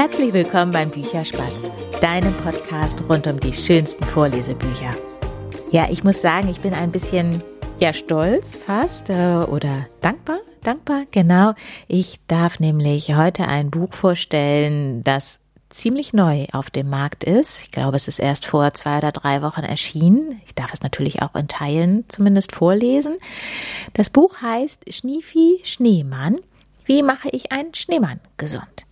Herzlich willkommen beim Bücherspatz, deinem Podcast rund um die schönsten Vorlesebücher. Ja, ich muss sagen, ich bin ein bisschen ja stolz fast äh, oder dankbar, dankbar, genau. Ich darf nämlich heute ein Buch vorstellen, das ziemlich neu auf dem Markt ist. Ich glaube, es ist erst vor zwei oder drei Wochen erschienen. Ich darf es natürlich auch in Teilen zumindest vorlesen. Das Buch heißt Schniefi Schneemann. Wie mache ich einen Schneemann gesund?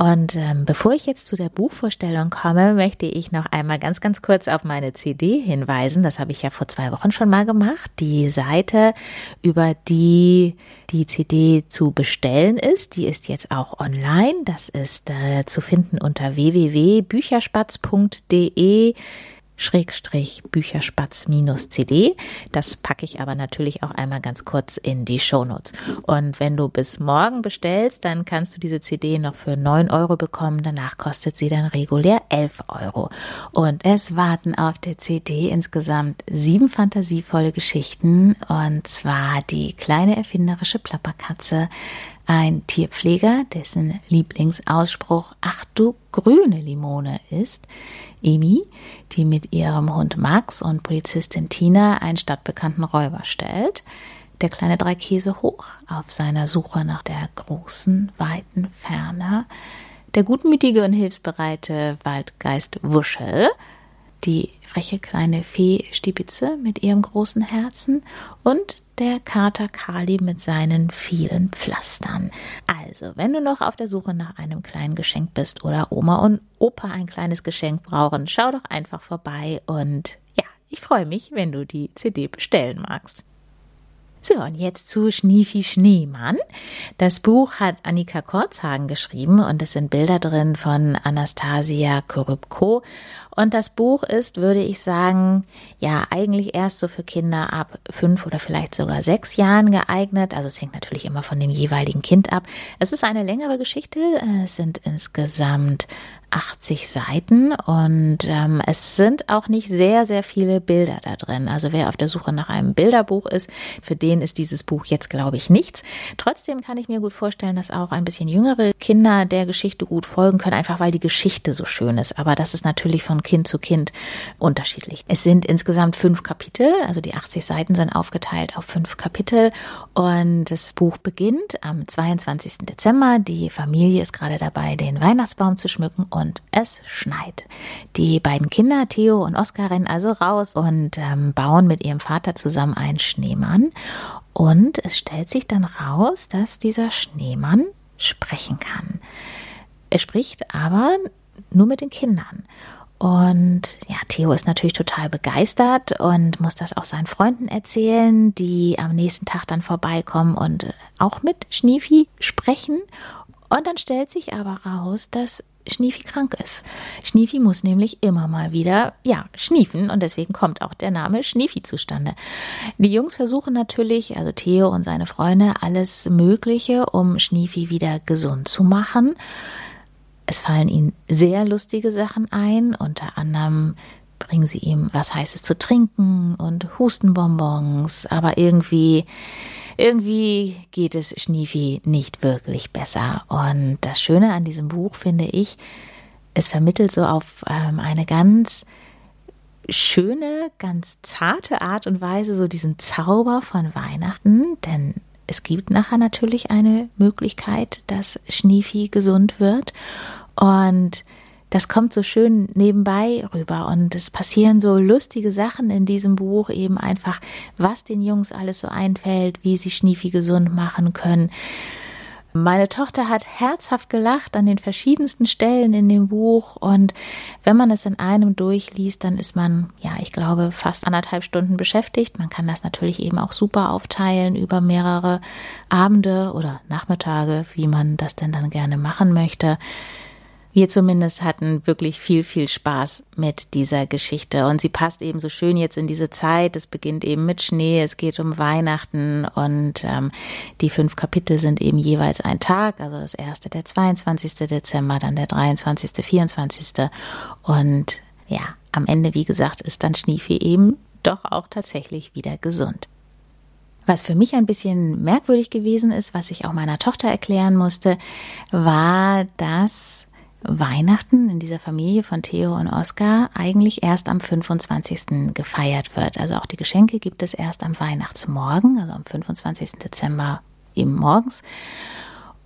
Und ähm, bevor ich jetzt zu der Buchvorstellung komme, möchte ich noch einmal ganz, ganz kurz auf meine CD hinweisen. Das habe ich ja vor zwei Wochen schon mal gemacht. Die Seite, über die die CD zu bestellen ist, die ist jetzt auch online. Das ist äh, zu finden unter www.bücherspatz.de Schrägstrich Bücherspatz-CD. Das packe ich aber natürlich auch einmal ganz kurz in die Shownotes. Und wenn du bis morgen bestellst, dann kannst du diese CD noch für neun Euro bekommen. Danach kostet sie dann regulär elf Euro. Und es warten auf der CD insgesamt sieben fantasievolle Geschichten. Und zwar die kleine erfinderische Plapperkatze, ein Tierpfleger, dessen Lieblingsausspruch Ach du grüne Limone ist, Emi, die mit ihrem Hund Max und Polizistin Tina einen stadtbekannten Räuber stellt, der kleine Dreikäse hoch auf seiner Suche nach der großen, weiten Ferne, der gutmütige und hilfsbereite Waldgeist Wuschel, die freche kleine Fee Stibitze mit ihrem großen Herzen und der Kater Kali mit seinen vielen Pflastern. Also, wenn du noch auf der Suche nach einem kleinen Geschenk bist oder Oma und Opa ein kleines Geschenk brauchen, schau doch einfach vorbei und ja, ich freue mich, wenn du die CD bestellen magst. So, und jetzt zu Schniefi Schneemann. Das Buch hat Annika Korzhagen geschrieben und es sind Bilder drin von Anastasia Korybko. Und das Buch ist, würde ich sagen, ja, eigentlich erst so für Kinder ab fünf oder vielleicht sogar sechs Jahren geeignet. Also es hängt natürlich immer von dem jeweiligen Kind ab. Es ist eine längere Geschichte. Es sind insgesamt 80 Seiten und ähm, es sind auch nicht sehr, sehr viele Bilder da drin. Also wer auf der Suche nach einem Bilderbuch ist, für den ist dieses Buch jetzt, glaube ich, nichts. Trotzdem kann ich mir gut vorstellen, dass auch ein bisschen jüngere Kinder der Geschichte gut folgen können, einfach weil die Geschichte so schön ist. Aber das ist natürlich von Kind zu Kind unterschiedlich. Es sind insgesamt fünf Kapitel, also die 80 Seiten sind aufgeteilt auf fünf Kapitel und das Buch beginnt am 22. Dezember. Die Familie ist gerade dabei, den Weihnachtsbaum zu schmücken und es schneit. Die beiden Kinder, Theo und Oskar, rennen also raus und ähm, bauen mit ihrem Vater zusammen einen Schneemann. Und es stellt sich dann raus, dass dieser Schneemann sprechen kann. Er spricht aber nur mit den Kindern. Und ja, Theo ist natürlich total begeistert und muss das auch seinen Freunden erzählen, die am nächsten Tag dann vorbeikommen und auch mit Schniefi sprechen. Und dann stellt sich aber raus, dass Schniefi krank ist. Schniefi muss nämlich immer mal wieder, ja, schniefen und deswegen kommt auch der Name Schniefi zustande. Die Jungs versuchen natürlich, also Theo und seine Freunde, alles Mögliche, um Schniefi wieder gesund zu machen. Es fallen ihnen sehr lustige Sachen ein, unter anderem bringen sie ihm was Heißes zu trinken und Hustenbonbons, aber irgendwie irgendwie geht es Schniefi nicht wirklich besser. Und das Schöne an diesem Buch finde ich, es vermittelt so auf ähm, eine ganz schöne, ganz zarte Art und Weise so diesen Zauber von Weihnachten, denn es gibt nachher natürlich eine Möglichkeit, dass Schniefi gesund wird und das kommt so schön nebenbei rüber und es passieren so lustige Sachen in diesem Buch, eben einfach, was den Jungs alles so einfällt, wie sie Schniefi gesund machen können. Meine Tochter hat herzhaft gelacht an den verschiedensten Stellen in dem Buch und wenn man es in einem durchliest, dann ist man, ja, ich glaube, fast anderthalb Stunden beschäftigt. Man kann das natürlich eben auch super aufteilen über mehrere Abende oder Nachmittage, wie man das denn dann gerne machen möchte. Wir zumindest hatten wirklich viel, viel Spaß mit dieser Geschichte. Und sie passt eben so schön jetzt in diese Zeit. Es beginnt eben mit Schnee, es geht um Weihnachten und ähm, die fünf Kapitel sind eben jeweils ein Tag. Also das erste der 22. Dezember, dann der 23., 24. Und ja, am Ende, wie gesagt, ist dann Schneefee eben doch auch tatsächlich wieder gesund. Was für mich ein bisschen merkwürdig gewesen ist, was ich auch meiner Tochter erklären musste, war, dass Weihnachten in dieser Familie von Theo und Oskar eigentlich erst am 25. gefeiert wird. Also auch die Geschenke gibt es erst am Weihnachtsmorgen, also am 25. Dezember eben morgens.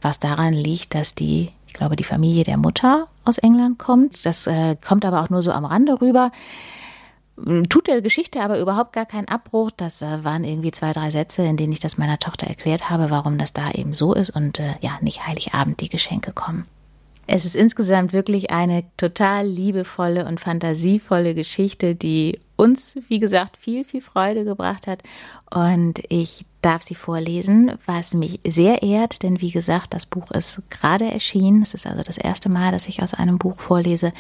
Was daran liegt, dass die, ich glaube, die Familie der Mutter aus England kommt. Das äh, kommt aber auch nur so am Rande rüber. Tut der Geschichte aber überhaupt gar keinen Abbruch. Das äh, waren irgendwie zwei, drei Sätze, in denen ich das meiner Tochter erklärt habe, warum das da eben so ist und äh, ja, nicht Heiligabend die Geschenke kommen. Es ist insgesamt wirklich eine total liebevolle und fantasievolle Geschichte, die uns, wie gesagt, viel, viel Freude gebracht hat. Und ich darf sie vorlesen, was mich sehr ehrt, denn wie gesagt, das Buch ist gerade erschienen. Es ist also das erste Mal, dass ich aus einem Buch vorlese,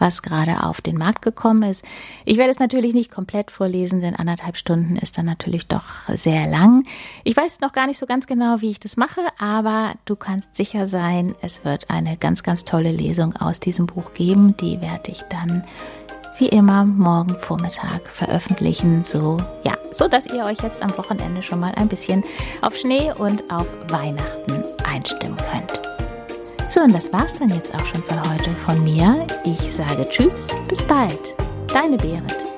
was gerade auf den Markt gekommen ist. Ich werde es natürlich nicht komplett vorlesen, denn anderthalb Stunden ist dann natürlich doch sehr lang. Ich weiß noch gar nicht so ganz genau, wie ich das mache, aber du kannst sicher sein, es wird eine ganz, ganz tolle Lesung aus diesem Buch geben. Die werde ich dann wie immer morgen Vormittag veröffentlichen, so ja, so dass ihr euch jetzt am Wochenende schon mal ein bisschen auf Schnee und auf Weihnachten einstimmen könnt. So, und das war's dann jetzt auch schon für heute von mir. Ich sage Tschüss, bis bald. Deine Berit.